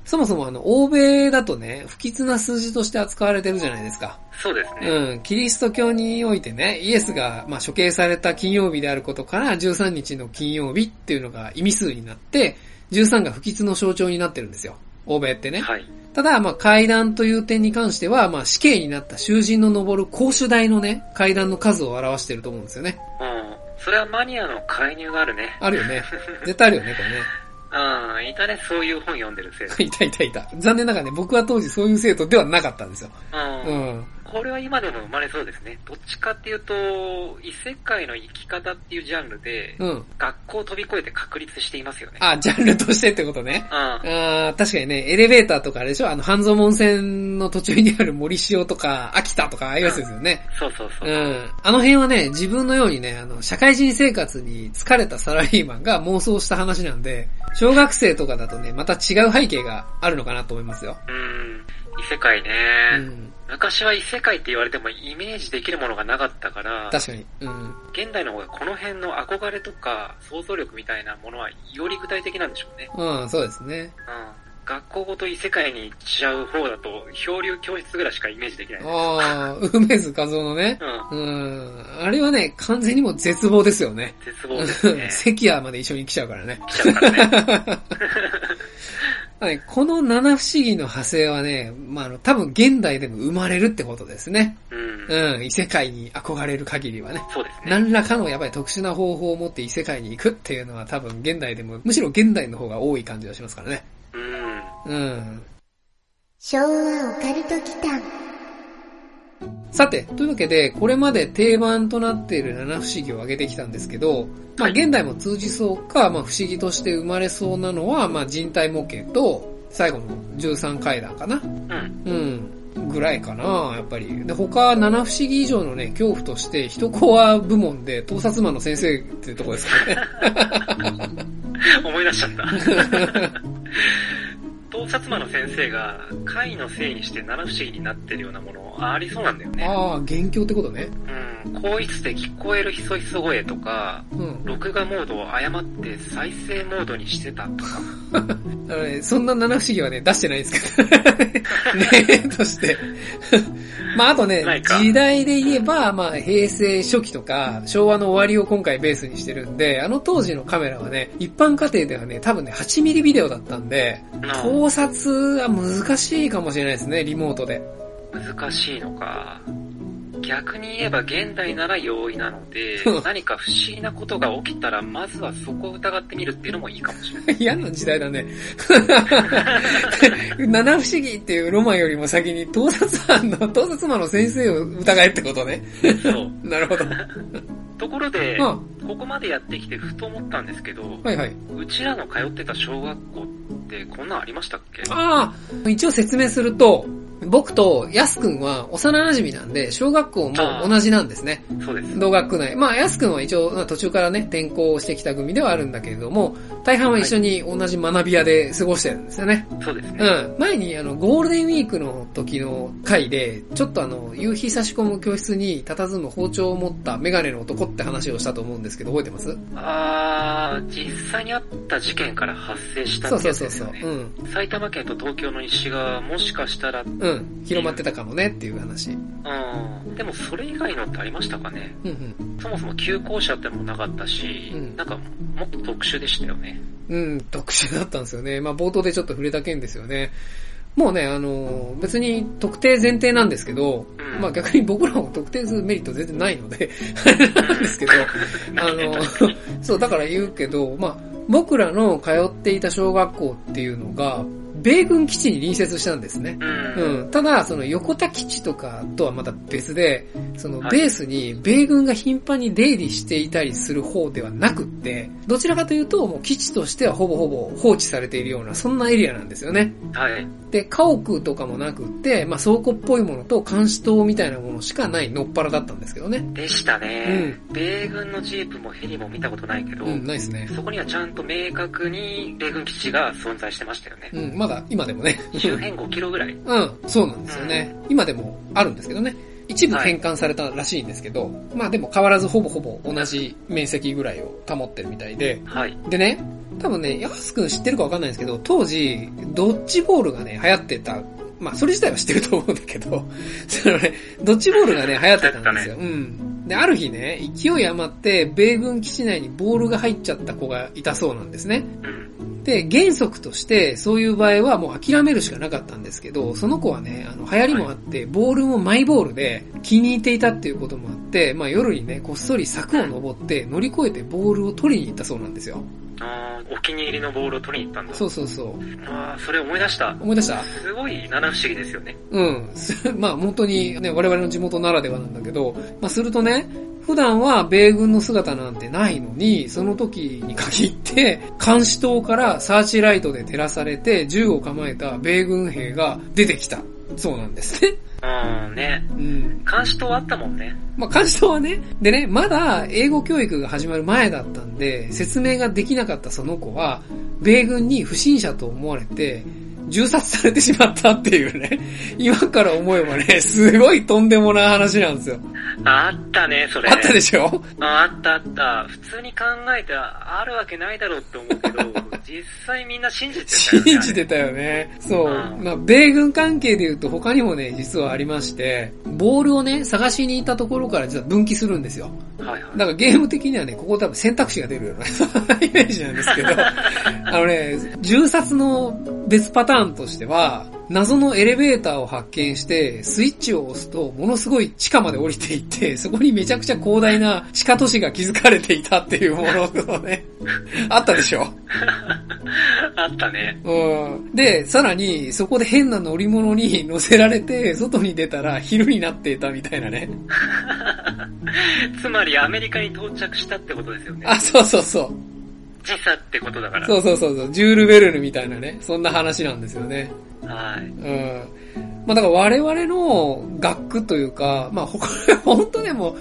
Speaker 1: そもそもあの、欧米だとね、不吉な数字として扱われてるじゃないですか。
Speaker 2: そうですね。
Speaker 1: うん。キリスト教においてね、イエスが、まあ、処刑された金曜日であることから、13日の金曜日っていうのが意味数になって、13が不吉の象徴になってるんですよ。欧米ってね。
Speaker 2: はい。
Speaker 1: ただ、まあ、階段という点に関しては、まあ、死刑になった囚人の登る公主台のね、階段の数を表してると思うんですよね。
Speaker 2: うん。それはマニアの介入があるね。
Speaker 1: あるよね。絶対あるよね、これね。
Speaker 2: うん、いたね、そういう本読んでる生徒。
Speaker 1: いたいたいた。残念ながらね、僕は当時そういう生徒ではなかったんですよ。
Speaker 2: うん。うん。これは今でも生まれそうですね。どっちかっていうと、異世界の生き方っていうジャンルで、うん、学校を飛び越えて確立していますよね。
Speaker 1: あ、ジャンルとしてってことね。うん。あ確かにね、エレベーターとかあれでしょ？あの、半蔵門線の途中にある森塩とか、秋田とかああいうやつですよね。
Speaker 2: そうそうそう。
Speaker 1: うん。あの辺はね、自分のようにね、あの、社会人生活に疲れたサラリーマンが妄想した話なんで、小学生とかだとね、また違う背景があるのかなと思いますよ。
Speaker 2: うん。異世界ね。うん。昔は異世界って言われてもイメージできるものがなかったから、
Speaker 1: 確かに。うん。
Speaker 2: 現代の方がこの辺の憧れとか想像力みたいなものはより具体的なんでしょうね。
Speaker 1: うん、そうですね。
Speaker 2: うん。学校ごと異世界に行っちゃう方だと、漂流教室ぐらいしかイメージできない。
Speaker 1: ああ、梅津和夫のね。うん。うん。あれはね、完全にも絶望ですよね。
Speaker 2: 絶望ですね。
Speaker 1: 関谷まで一緒に来ちゃうからね。
Speaker 2: 来ちゃうからね。
Speaker 1: はい、この七不思議の派生はね、まあ、あの、多分現代でも生まれるってことですね。うん。うん、異世界に憧れる限りはね。
Speaker 2: そうですね。
Speaker 1: 何らかのやっぱり特殊な方法を持って異世界に行くっていうのは多分現代でも、むしろ現代の方が多い感じがしますからね。うん。うん。
Speaker 3: 昭和オカルト期間。
Speaker 1: さて、というわけで、これまで定番となっている七不思議を挙げてきたんですけど、まあ現代も通じそうか、まあ不思議として生まれそうなのは、まあ人体模型と、最後の13階段かな。うん。うん。ぐらいかな、やっぱり。で、他、七不思議以上のね、恐怖として、一コア部門で、盗撮魔の先生っていうとこですかね。
Speaker 2: 思い出しちゃった。盗撮魔の先生が貝のせいにして七不思議になってるようなものありそうなんだよね。
Speaker 1: ああ、元凶ってことね。
Speaker 2: うん。更衣室で聞こえるひそひそ声とか、うん、録画モードを誤って再生モードにしてたとか。
Speaker 1: あのね、そんな七不思議はね、出してないですけど。例として。まあ、あとね、時代で言えば、まあ、平成初期とか、昭和の終わりを今回ベースにしてるんで、あの当時のカメラはね、一般家庭ではね、多分ね、8ミリビデオだったんで、盗撮は難しいかもしれないですね、リモートで。
Speaker 2: 難しいのか。逆に言えば現代なら容易なので、何か不思議なことが起きたら、まずはそこを疑ってみるっていうのもいいかもしれない。嫌
Speaker 1: な時代だね。七不思議っていうロマンよりも先に盗撮犯の、盗撮魔の先生を疑えってことね。
Speaker 2: そう。
Speaker 1: なるほど。
Speaker 2: ところで、ここまでやってきてふと思ったんですけど、
Speaker 1: はいはい。
Speaker 2: うちらの通ってた小学校ってこんなんありましたっけ？
Speaker 1: ああ、一応説明すると、僕とヤスくんは幼馴染なんで、小学校も同じなんですね。
Speaker 2: そうです。
Speaker 1: 同学内。まあ、ヤスくんは一応、途中からね、転校してきた組ではあるんだけれども、大半は一緒に同じ学び屋で過ごしてるんですよね。
Speaker 2: そうですね。
Speaker 1: うん。前に、あの、ゴールデンウィークの時の回で、ちょっとあの、夕日差し込む教室に佇む包丁を持ったメガネの男って話をしたと思うんですけど、覚えてます？
Speaker 2: あー、実際にあった事件から発生したってやつですよね。そうそうそうそう。うん。埼玉県と東京の西側、もしかしたら、う
Speaker 1: ん。広まってたかもねっていう話。う
Speaker 2: ん。でもそれ以外のってありましたかね。うんうん。そもそも急行車ってのもなかったし、うん、なんかもっと特殊でしたよね。
Speaker 1: うん、特殊だったんですよね。まあ冒頭でちょっと触れた件ですよね。もうね、あのー、別に特定前提なんですけど、うん、まあ逆に僕らも特定するメリット全然ないのでなんですけど、あのー、そう、だから言うけど、まあ僕らの通っていた小学校っていうのが、米軍基地に隣接したんですね。うん。ただ、その横田基地とかとはまた別で、そのベースに米軍が頻繁に出入りしていたりする方ではなくって、どちらかというと、もう基地としてはほぼほぼ放置されているような、そんなエリアなんですよね。
Speaker 2: はい。
Speaker 1: で、家屋とかもなくって、まあ倉庫っぽいものと監視塔みたいなものしかないのっぱらだったんですけどね。
Speaker 2: でしたね。うん。米軍のジープもヘリも見たことないけど、
Speaker 1: うん、ないですね。
Speaker 2: そこにはちゃんと明確に米軍基地が存在してましたよね。
Speaker 1: うん、まだ今でもね。
Speaker 2: 周辺5キロぐらい
Speaker 1: うん、そうなんですよね。うん、今でもあるんですけどね。一部変換されたらしいんですけど、はい、まあでも変わらずほぼほぼ同じ面積ぐらいを保ってるみたいで、
Speaker 2: はい。
Speaker 1: でね、多分ね、ヤスくん知ってるかわかんないんですけど、当時、ドッジボールがね、流行ってた。まあ、それ自体は知ってると思うんだけど、そのね、ドッジボールがね、流行ってたんですよ。ね、うん。で、ある日ね、勢い余って、米軍基地内にボールが入っちゃった子がいたそうなんですね。うん。で、原則としてそういう場合はもう諦めるしかなかったんですけど、その子はね、あの、流行りもあって、ボールもマイボールで気に入っていたっていうこともあって、まあ夜にね、こっそり柵を登って乗り越えてボールを取りに行ったそうなんですよ。
Speaker 2: ああ、お気に入りのボールを取りに行ったんだ。
Speaker 1: そうそうそう。
Speaker 2: ああ、それ思い出した。
Speaker 1: 思い出した？
Speaker 2: すごい七不思議ですよね。
Speaker 1: うん。まあ本当にね、我々の地元ならではなんだけど、まあするとね、普段は米軍の姿なんてないのに、その時に限って、監視塔からサーチライトで照らされて、銃を構えた米軍兵が出てきた。そうなんですね。
Speaker 2: うん、ね。うん。監視塔あったもんね。
Speaker 1: まあ、監視塔はね。でね、まだ英語教育が始まる前だったんで、説明ができなかったその子は、米軍に不審者と思われて、銃殺されてしまったっていうね。今から思えばね、すごいとんでもない話なんですよ。
Speaker 2: あったね、それ。
Speaker 1: あったでしょ？
Speaker 2: あったあった。普通に考えたら、あるわけないだろうって思うけど、実際みんな信じてた
Speaker 1: よね。信じてたよね。そう。まあ、米軍関係で言うと他にもね、実はありまして、ボールをね、探しに行ったところから実は分岐するんですよ。はいはい。だからゲーム的にはね、ここ多分選択肢が出るような イメージなんですけど、あのね、銃殺の別パターンとしては、謎のエレベーターを発見して、スイッチを押すと、ものすごい地下まで降りていって、そこにめちゃくちゃ広大な地下都市が築かれていたっていうものがね、あったでしょ？
Speaker 2: あったね。
Speaker 1: うん。で、さらに、そこで変な乗り物に 乗せられて、外に出たら昼になっていたみたいなね。
Speaker 2: つまりアメリカに到着したってことですよね。あ、
Speaker 1: そうそうそう。
Speaker 2: 時差ってことだから。
Speaker 1: そうそうそうそう、ジュール・ベルヌみたいなね、そんな話なんですよね。
Speaker 2: はい。う
Speaker 1: ん。まあだから我々の学区というか、まあ他、本当でも、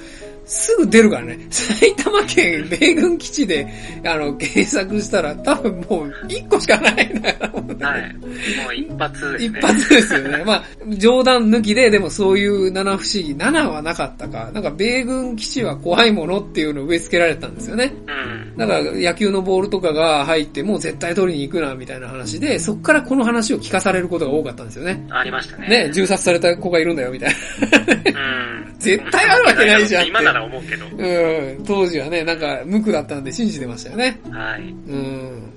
Speaker 1: すぐ出るからね。埼玉県米軍基地で、あの、検索したら多分もう1個しかないんだよ。
Speaker 2: はい。もう一発です
Speaker 1: ね。一発ですよね。まあ、冗談抜きで、でもそういう七不思議、7はなかったか。なんか米軍基地は怖いものっていうのを植え付けられたんですよね。
Speaker 2: うん。
Speaker 1: だから野球のボールとかが入ってもう絶対取りに行くな、みたいな話で、そっからこの話を聞かされることが多かったんですよね。
Speaker 2: ありましたね。
Speaker 1: ね、銃殺された子がいるんだよ、みたい
Speaker 2: な。うん。
Speaker 1: 絶対あるわけないじゃん
Speaker 2: 今なら思うけど。
Speaker 1: うん。当時はね、なんか無垢だったんで信じてましたよね。
Speaker 2: はい。
Speaker 1: うん。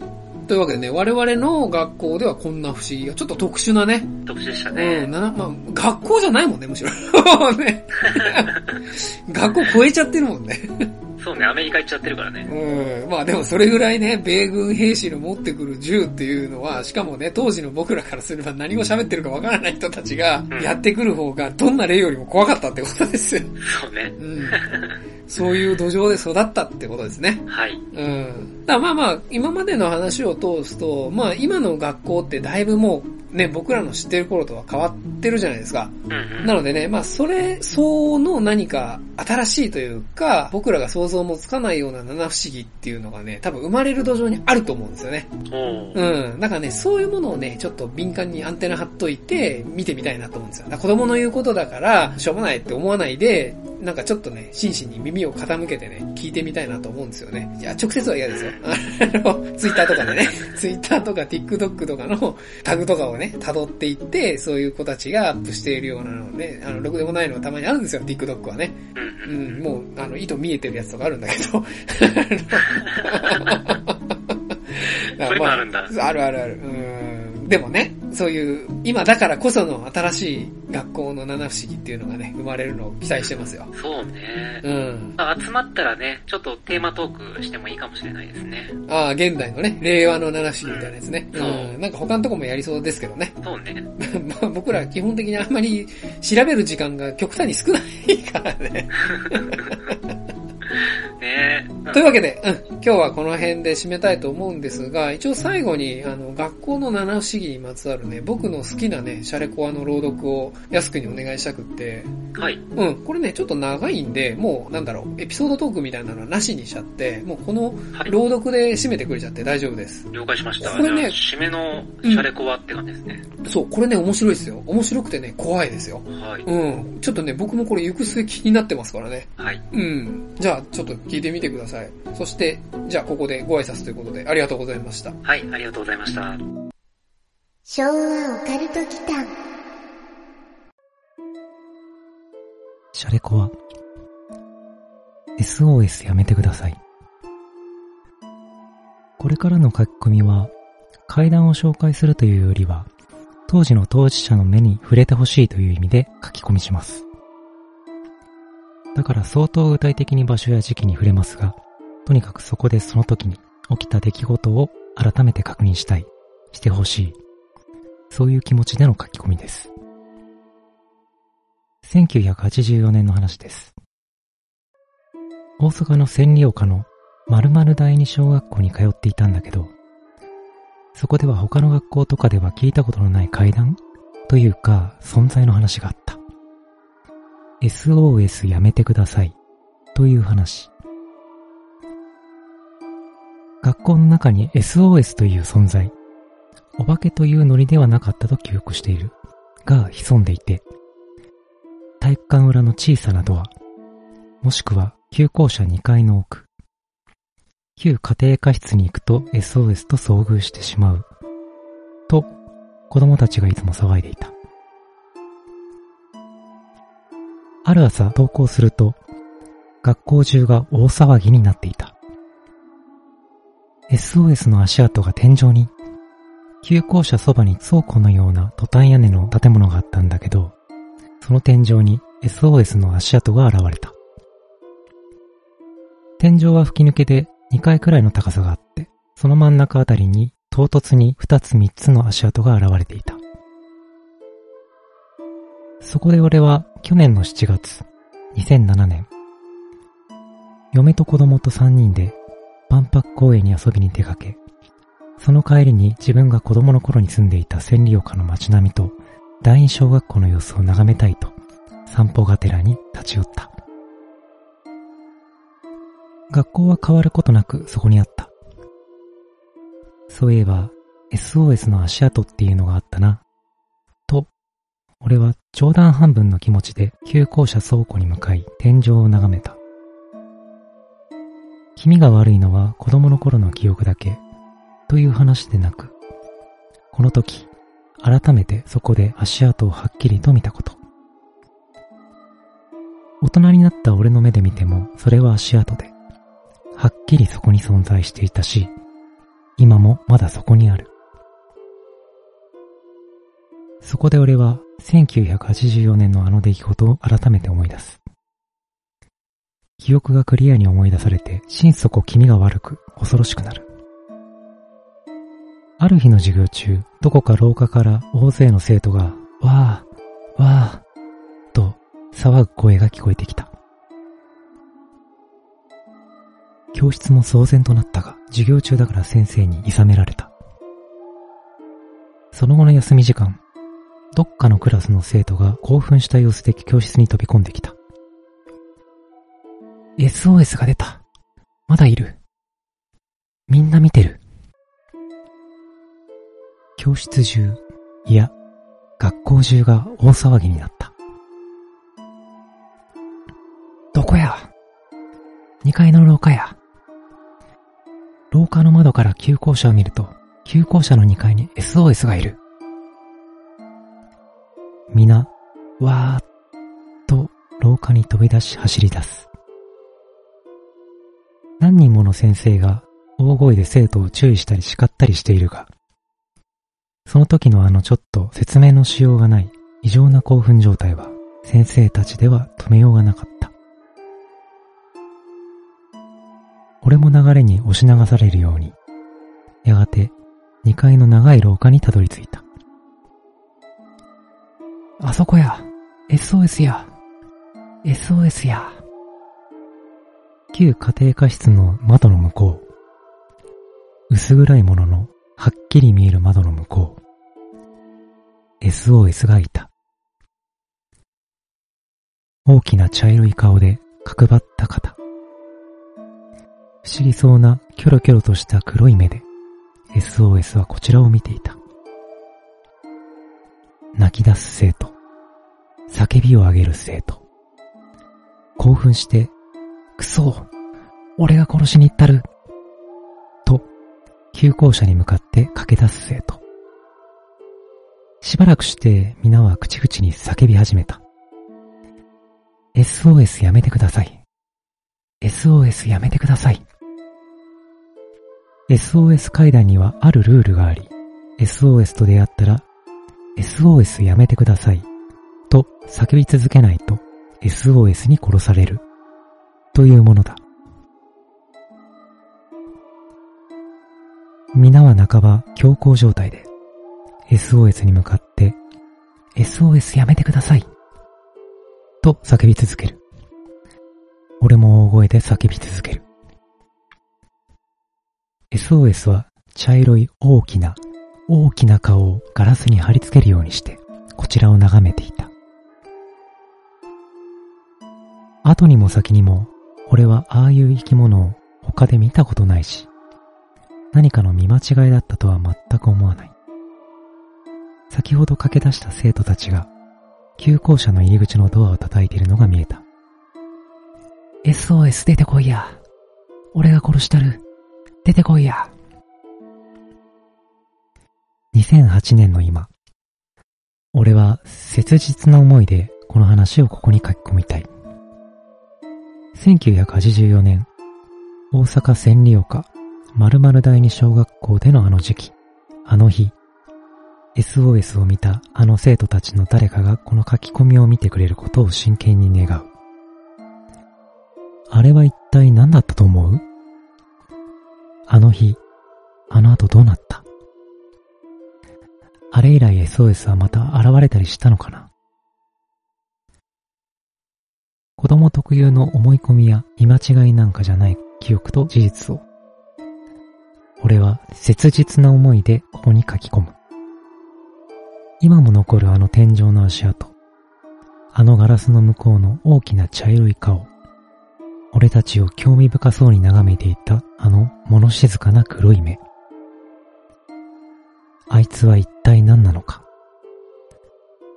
Speaker 1: というわけでね、我々の学校ではこんな不思議が、ちょっと特殊なね。
Speaker 2: 特殊でしたね。
Speaker 1: うん、なまあ、学校じゃないもんね、むしろ。ね。学校超えちゃってるもんね。
Speaker 2: そうね、アメリカ行っちゃってるからね。
Speaker 1: うん。まあでもそれぐらいね、米軍兵士の持ってくる銃っていうのは、しかもね、当時の僕らからすれば何を喋ってるかわからない人たちが、やってくる方が、どんな例よりも怖かったってことですよ。
Speaker 2: そうね。
Speaker 1: うん。そういう土壌で育ったってことですね。
Speaker 2: はい。
Speaker 1: うん。だまあまあ、今までの話を通すと、まあ今の学校ってだいぶもうね、僕らの知ってる頃とは変わってるじゃないですか。なのでね、まあそれ相応の何か新しいというか、僕らが想像もつかないような七不思議っていうのがね、多分生まれる土壌にあると思うんですよね。うん。だからね、そういうものをね、ちょっと敏感にアンテナ張っといて、見てみたいなと思うんですよ。子供の言うことだから、しょうもないって思わないで、なんかちょっとね、真摯に耳を傾けてね、聞いてみたいなと思うんですよね。いや、直接は嫌ですよ。あの、ツイッターとかでね、ツイッターとか TikTok とかのタグとかをね、辿っていって、そういう子たちがアップしているようなのね、あの、ろくでもないのはたまにあるんですよ、TikTok はね。うん、もう、あの、糸見えてるやつとかあるんだけど。
Speaker 2: それも あるんだ。
Speaker 1: あるあるある。うん。でもね、そういう、今だからこその新しい学校の七不思議っていうのがね、生まれるのを期待してますよ。
Speaker 2: そうね。
Speaker 1: うん。
Speaker 2: 集まったらね、ちょっとテーマトークしてもいいかもしれないですね。
Speaker 1: ああ、現代のね、令和の七不思議みたいなやつね。うん。うん、なんか他のとこもやりそうですけどね。
Speaker 2: そうね。
Speaker 1: まあ僕ら基本的にあんまり調べる時間が極端に少ないからね。
Speaker 2: ね
Speaker 1: というわけで、うん、今日はこの辺で締めたいと思うんですが、一応最後に、あの、学校の七不思議にまつわるね、僕の好きなね、シャレコアの朗読を安くにお願いしたくって、
Speaker 2: はい。
Speaker 1: うん、これね、ちょっと長いんで、もう、なんだろう、エピソードトークみたいなのはなしにしちゃって、もうこの朗読で締めてくれちゃって大丈夫です。
Speaker 2: 了解しました。これね、締めのシャレコアって感じですね、
Speaker 1: うん。そう、これね、面白いですよ。面白くてね、怖いですよ。
Speaker 2: はい。
Speaker 1: うん。ちょっとね、僕もこれ行く末気になってますからね。
Speaker 2: はい。
Speaker 1: うん。じゃあ、ちょっと聞いてみてください。そして、じゃあここでご挨拶ということで、ありがとうございました。
Speaker 2: はい、ありがとうございました。
Speaker 3: 昭和オカルト期間。
Speaker 4: シャレコは、SOS やめてください。これからの書き込みは、階段を紹介するというよりは、当時の当事者の目に触れてほしいという意味で書き込みします。だから相当具体的に場所や時期に触れますが、とにかくそこでその時に起きた出来事を改めて確認したい、してほしい。そういう気持ちでの書き込みです。1984年の話です。大阪の千里丘の〇〇第二小学校に通っていたんだけど、そこでは他の学校とかでは聞いたことのない階段というか存在の話があった。SOS やめてくださいという話。学校の中に SOS という存在、お化けというノリではなかったと記憶している。が潜んでいて、体育館裏の小さなドア、もしくは旧校舎2階の奥、旧家庭科室に行くと SOS と遭遇してしまう。と、子供たちがいつも騒いでいた。ある朝登校すると、学校中が大騒ぎになっていた。SOS の足跡が天井に、旧校舎そばに倉庫のようなトタン屋根の建物があったんだけど、その天井に SOS の足跡が現れた。天井は吹き抜けで2階くらいの高さがあって、その真ん中あたりに唐突に2つ3つの足跡が現れていた。そこで俺は去年の7月、2007年、嫁と子供と3人で万博公園に遊びに出かけ、その帰りに自分が子供の頃に住んでいた千里丘の街並みと第二小学校の様子を眺めたいと散歩がてらに立ち寄った。学校は変わることなくそこにあった。そういえば SOS の足跡っていうのがあったな。俺は冗談半分の気持ちで旧校舎倉庫に向かい天井を眺めた。気味が悪いのは子供の頃の記憶だけという話でなく、この時、改めてそこで足跡をはっきりと見たこと。大人になった俺の目で見てもそれは足跡で、はっきりそこに存在していたし、今もまだそこにある。そこで俺は1984年のあの出来事を改めて思い出す。記憶がクリアに思い出されて、心底気味が悪く、恐ろしくなる。ある日の授業中、どこか廊下から大勢の生徒が、わー、わー、と騒ぐ声が聞こえてきた。教室も騒然となったが、授業中だから先生に諌められた。その後の休み時間、どっかのクラスの生徒が興奮した様子で教室に飛び込んできた。SOS が出た。まだいる。みんな見てる。教室中、いや、学校中が大騒ぎになった。どこや ?2 階の廊下や。廊下の窓から急行車を見ると、急行車の2階に SOS がいる。皆、わーっと廊下に飛び出し走り出す。何人もの先生が大声で生徒を注意したり叱ったりしているが、その時のあのちょっと説明のしようがない異常な興奮状態は先生たちでは止めようがなかった。俺も流れに押し流されるように、やがて2階の長い廊下にたどり着いた。あそこや !SOS や !SOS や旧家庭科室の窓の向こう。薄暗いものの、はっきり見える窓の向こう。SOS がいた。大きな茶色い顔で角張った肩。不思議そうなキョロキョロとした黒い目で SOS はこちらを見ていた。泣き出す生徒。叫びを上げる生徒。興奮してくそ俺が殺しに行ったると、急行車に向かって駆け出す生徒。しばらくして皆は口々に叫び始めた。SOS やめてください。SOS やめてください。SOS 階段にはあるルールがあり、SOS と出会ったら SOS やめてくださいと叫び続けないと SOS に殺されるというものだ。皆は半ば強行状態で SOS に向かって SOS やめてくださいと叫び続ける。俺も大声で叫び続ける。SOS は茶色い大きな大きな顔をガラスに貼り付けるようにしてこちらを眺めていた。後にも先にも俺はああいう生き物を他で見たことないし、何かの見間違いだったとは全く思わない。先ほど駆け出した生徒たちが、急行車の入り口のドアを叩いているのが見えた。SOS 出てこいや。俺が殺したる。出てこいや。2008年の今、俺は切実な思いでこの話をここに書き込みたい。1984年、大阪千里岡〇〇第二小学校でのあの時期、あの日、SOS を見たあの生徒たちの誰かがこの書き込みを見てくれることを真剣に願う。あれは一体何だったと思う？あの日、あの後どうなった？あれ以来 SOS はまた現れたりしたのかな？子供特有の思い込みや見間違いなんかじゃない記憶と事実を、俺は切実な思いでここに書き込む。今も残るあの天井の足跡、あのガラスの向こうの大きな茶色い顔、俺たちを興味深そうに眺めていたあの物静かな黒い目。あいつは一体何なのか？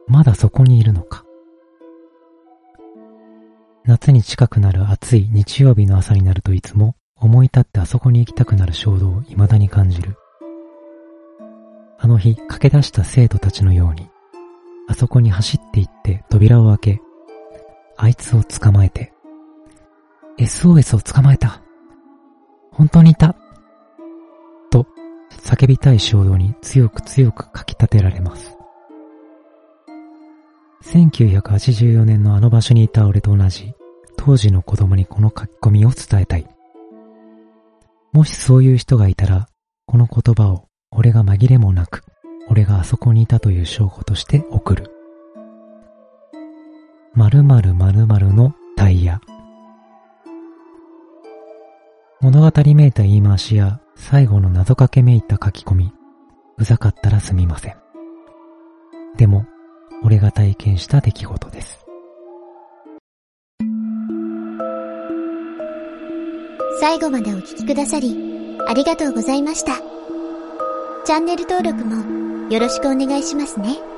Speaker 4: まだそこにいるのか？夏に近くなる暑い日曜日の朝になるといつも思い立ってあそこに行きたくなる衝動を未だに感じる。あの日駆け出した生徒たちのように、あそこに走って行って扉を開け、あいつを捕まえて、SOS を捕まえた。本当にいた。叫びたい衝動に強く強く書き立てられます。1984年のあの場所にいた俺と同じ当時の子供にこの書き込みを伝えたい。もしそういう人がいたら、この言葉を俺が紛れもなく、俺があそこにいたという証拠として送る。〇〇〇〇のタイヤ。物語めいた言い回しや最後の謎かけめいた書き込み、うざかったらすみません。でも、俺が体験した出来事です。
Speaker 3: 最後までお聞きくださり、ありがとうございました。チャンネル登録もよろしくお願いしますね。